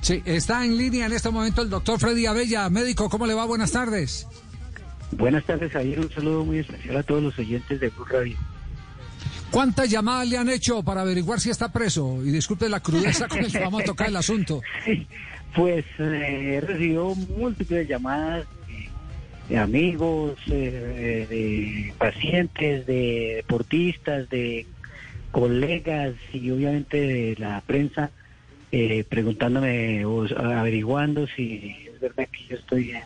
Sí, está en línea en este momento el doctor Freddy Abella. Médico, ¿cómo le va? Buenas tardes. Buenas tardes, Javier. Un saludo muy especial a todos los oyentes de Blue Radio. ¿Cuántas llamadas le han hecho para averiguar si está preso? Y disculpe la crudeza con el que vamos a tocar el asunto. Pues eh, he recibido múltiples llamadas de, amigos, eh, de pacientes, de deportistas, de colegas y obviamente de la prensa eh, preguntándome o averiguando si es verdad que yo estoy en,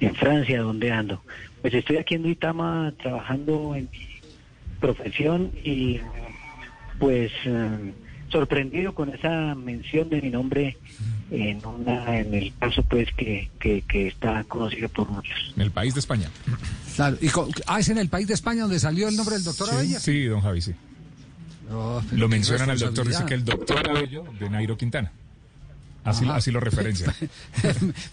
en Francia, ¿dónde ando? Pues estoy aquí en Duitama trabajando en mi profesión y pues eh, sorprendido con esa mención de mi nombre en una en el caso pues que, que, está conocido por muchos. En el país de España. Claro, y ah, es en el país de España donde salió el nombre del doctor sí, Sí, don Javi, sí. Lo mencionan al doctor, dice que el doctor Abello de Nairo Quintana. Así, así lo referencia.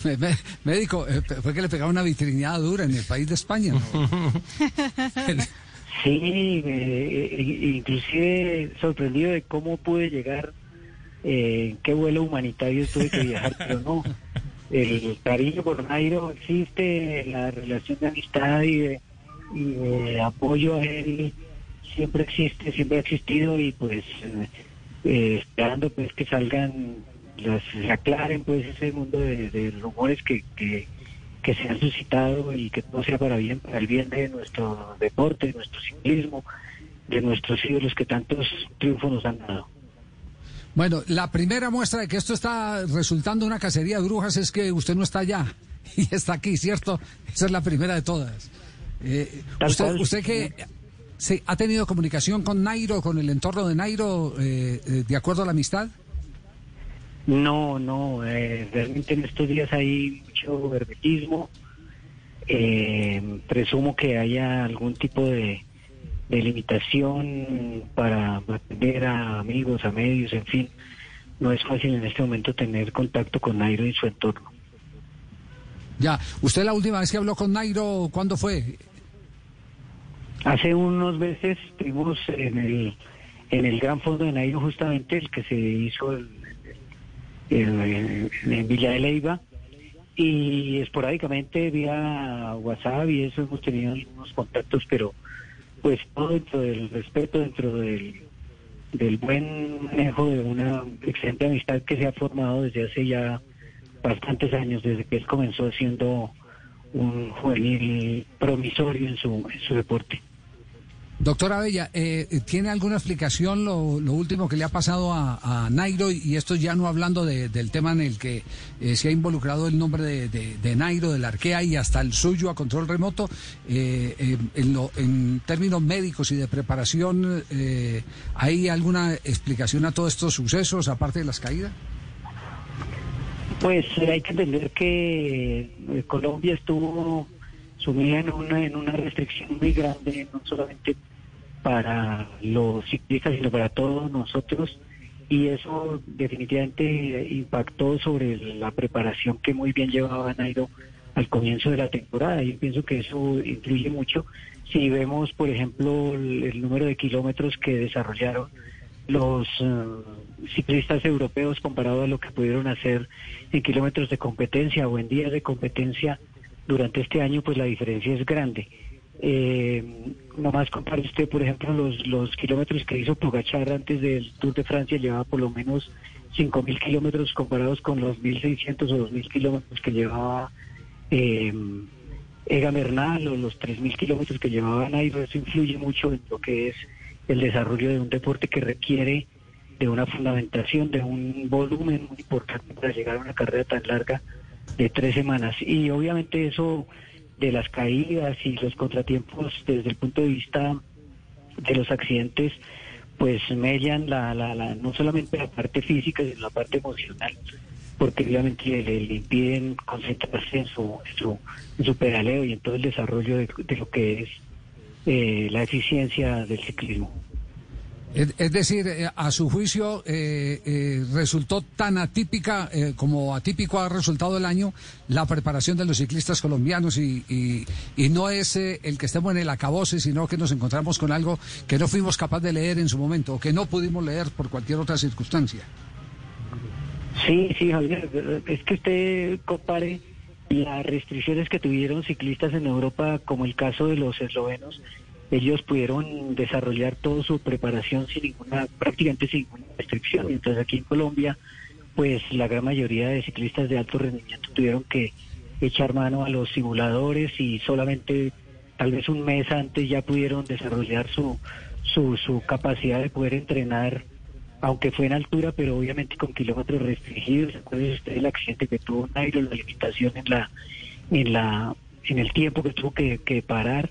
Médico, eh, fue que le pegaba una vitrineada dura en el país de España. Sí, eh, inclusive sorprendido de cómo pude llegar, eh, qué vuelo humanitario tuve que viajar, pero no. El cariño por Nairo existe, la relación de amistad y de, apoyo a él siempre existe, siempre ha existido y pues eh, esperando pues que salgan, las, se aclaren pues ese mundo de, rumores que, que que se han suscitado y que todo sea para bien, para el bien de nuestro deporte, de nuestro ciclismo, de nuestros ídolos que tantos triunfos nos han dado. Bueno, la primera muestra de que esto está resultando una cacería de brujas es que usted no está allá y está aquí, ¿cierto? Esa es la primera de todas. Eh, usted, usted que se ha tenido comunicación con Nairo, con el entorno de Nairo, eh, eh, de acuerdo a la amistad. No, no, eh, realmente en estos días hay mucho hermetismo. Eh, presumo que haya algún tipo de, limitación para atender a amigos, a medios, en fin. No es fácil en este momento tener contacto con Nairo y su entorno. Ya, ¿usted la última vez que habló con Nairo, cuándo fue? Hace unos meses estuvimos en el, en el gran fondo de Nairo, justamente el que se hizo el en, Villa de Leiva y esporádicamente vía WhatsApp y eso hemos tenido algunos contactos, pero pues todo dentro del respeto, dentro del, del buen manejo de una excelente amistad que se ha formado desde hace ya bastantes años, desde que él comenzó siendo un juvenil promisorio en su, en su deporte. Doctora Bella, eh, ¿tiene alguna explicación lo, último que le ha pasado a, Nairo? Y esto ya no hablando del tema en el que eh, se ha involucrado el nombre de, Nairo, del Arkea y hasta el suyo a control remoto. Eh, en, términos médicos y de preparación, ¿hay alguna explicación a todos estos sucesos, aparte de las caídas? Pues hay que entender que Colombia estuvo sumida en una, en una restricción muy grande, no solamente para los ciclistas, sino para todos nosotros. Y eso definitivamente impactó sobre la preparación que muy bien llevaba Nairo al comienzo de la temporada. Yo pienso que eso influye mucho. Si vemos, por ejemplo, el, número de kilómetros que desarrollaron los eh, ciclistas europeos comparado a lo que pudieron hacer en kilómetros de competencia o en días de competencia durante este año, pues la diferencia es grande. Eh, nomás compare usted, por ejemplo, los, los kilómetros que hizo Pogachar antes del Tour de Francia, llevaba por lo menos 5.000 kilómetros comparados con los 1.600 o 2.000 kilómetros que llevaba eh, Ega Bernal o los 3.000 kilómetros que llevaba Nairo. Eso influye mucho en lo que es el desarrollo de un deporte que requiere de una fundamentación, de un volumen muy importante para llegar a una carrera tan larga de tres semanas. Y obviamente eso de las caídas y los contratiempos desde el punto de vista de los accidentes, pues mellan la, la, la, no solamente la parte física, sino la parte emocional, porque obviamente le, impiden concentrarse en su, en su, pedaleo y en todo el desarrollo de, lo que es eh, la eficiencia del ciclismo. Es, decir, eh, a su juicio, eh, eh, resultó tan atípica como atípico ha resultado el año la preparación de los ciclistas colombianos y, y, no es el que estemos en el acabose, sino que nos encontramos con algo que no fuimos capaces de leer en su momento o que no pudimos leer por cualquier otra circunstancia. Sí, sí, Javier, es que usted compare las restricciones que tuvieron ciclistas en Europa, como el caso de los eslovenos, ellos pudieron desarrollar toda su preparación sin ninguna, prácticamente sin ninguna restricción. Entonces aquí en Colombia, pues la gran mayoría de ciclistas de alto rendimiento tuvieron que echar mano a los simuladores y solamente tal vez un mes antes ya pudieron desarrollar su, su, su capacidad de poder entrenar, aunque fue en altura, pero obviamente con kilómetros restringidos. Acuérdense usted el accidente que tuvo Nairo, la limitación en la, en la, en el tiempo que tuvo que, parar.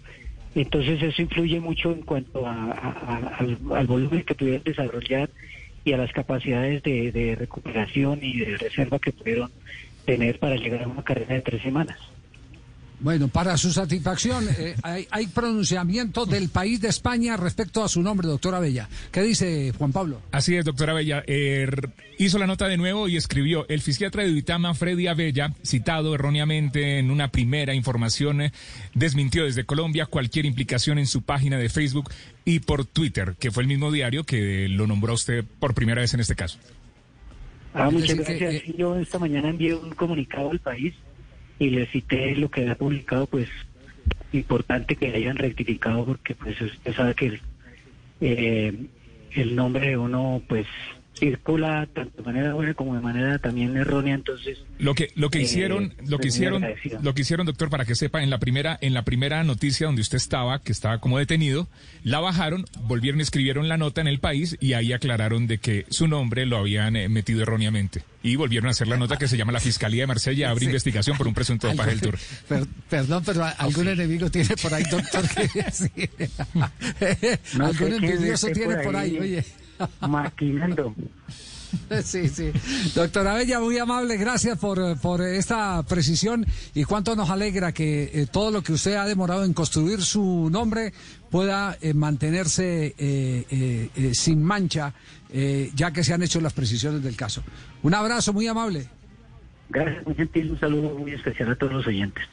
Entonces eso influye mucho en cuanto al, al, volumen que pudieron desarrollar y a las capacidades de, de recuperación y de reserva que pudieron tener para llegar a una carrera de tres semanas. Bueno, para su satisfacción, eh, hay, pronunciamiento del país de España respecto a su nombre, doctora Bella. ¿Qué dice Juan Pablo? Así es, doctora Bella. Er, hizo la nota de nuevo y escribió, el fisiatra de Uitama, Freddy Abella, citado erróneamente en una primera información, eh, desmintió desde Colombia cualquier implicación en su página de Facebook y por Twitter, que fue el mismo diario que lo nombró usted por primera vez en este caso. Ah, muchas gracias. Eh, Yo esta mañana envié un comunicado al país y le cité lo que había publicado, pues importante que hayan rectificado porque pues usted sabe que el, eh, el nombre de uno pues circula tanto de manera buena como de manera también errónea entonces lo que lo que eh, hicieron lo que hicieron lo que hicieron doctor para que sepa en la primera en la primera noticia donde usted estaba que estaba como detenido la bajaron volvieron escribieron la nota en el país y ahí aclararon de que su nombre lo habían eh, metido erróneamente. Y volvieron a hacer la nota que se llama la fiscalía de Marsella abre investigación por un presunto dopaje del tour. Perdón pero algún enemigo tiene por ahí doctor algún envidioso tiene por ahí oye maquinando. Sí, sí. Doctora Bella, muy amable, gracias por, por esta precisión y cuánto nos alegra que eh, todo lo que usted ha demorado en construir su nombre pueda eh, mantenerse eh, sin mancha, ya que se han hecho las precisiones del caso. Un abrazo muy amable. Gracias, muy gentil, un saludo muy especial a todos los oyentes.